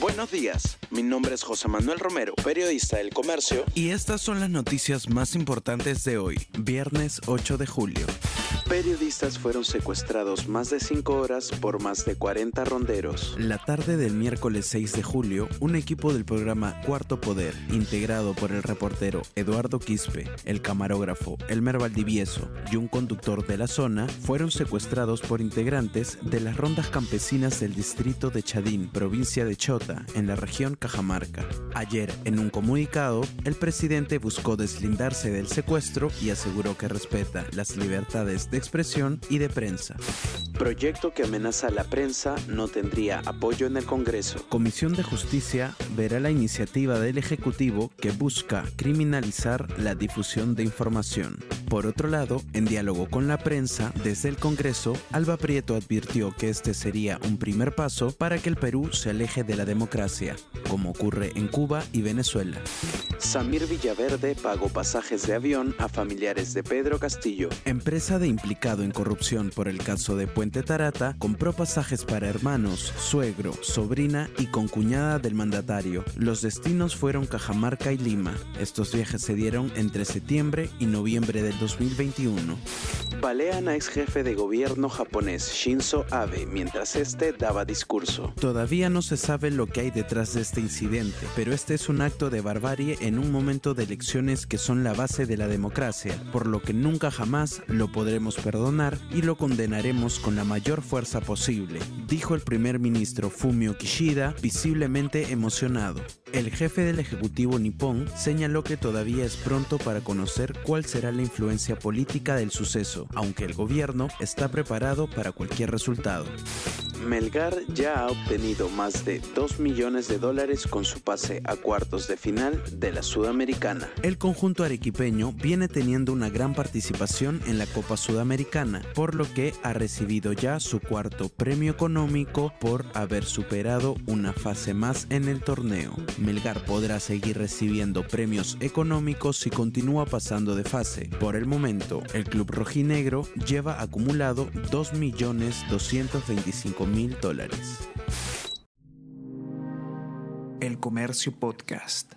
Buenos días, mi nombre es José Manuel Romero, periodista del Comercio. Y estas son las noticias más importantes de hoy, viernes 8 de julio. Periodistas fueron secuestrados más de 5 horas por más de 40 ronderos. La tarde del miércoles 6 de julio, un equipo del programa Cuarto Poder, integrado por el reportero Eduardo Quispe, el camarógrafo Elmer Valdivieso y un conductor de la zona, fueron secuestrados por integrantes de las rondas campesinas del distrito de Chadín, provincia de Chota, en la región Cajamarca. Ayer, en un comunicado, el presidente buscó deslindarse del secuestro y aseguró que respeta las libertades de expresión y de prensa. Proyecto que amenaza a la prensa no tendría apoyo en el Congreso. Comisión de Justicia verá la iniciativa del Ejecutivo que busca criminalizar la difusión de información. Por otro lado, en diálogo con la prensa, desde el Congreso, Alba Prieto advirtió que este sería un primer paso para que el Perú se aleje de la democracia, como ocurre en Cuba y Venezuela. Samir Villaverde pagó pasajes de avión a familiares de Pedro Castillo. Empresa de implicado en corrupción por el caso de Puente Tarata, compró pasajes para hermanos, suegro, sobrina y concuñada del mandatario. Los destinos fueron Cajamarca y Lima. Estos viajes se dieron entre septiembre y noviembre del 2021. Balean a ex jefe de gobierno japonés Shinzo Abe mientras este daba discurso. Todavía no se sabe lo que hay detrás de este incidente, pero este es un acto de barbarie en un momento de elecciones que son la base de la democracia, por lo que nunca jamás lo podremos perdonar y lo condenaremos con la mayor fuerza posible, dijo el primer ministro Fumio Kishida, visiblemente emocionado. El jefe del Ejecutivo nipón señaló que todavía es pronto para conocer cuál será la influencia política del suceso, aunque el gobierno está preparado para cualquier resultado. Melgar ya ha obtenido más de 2 millones de dólares con su pase a cuartos de final de la Sudamericana. El conjunto arequipeño viene teniendo una gran participación en la Copa Sudamericana, por lo que ha recibido ya su cuarto premio económico por haber superado una fase más en el torneo. Melgar podrá seguir recibiendo premios económicos si continúa pasando de fase. Por el momento, el club rojinegro lleva acumulado 2.225.000 mil dólares. El Comercio Podcast.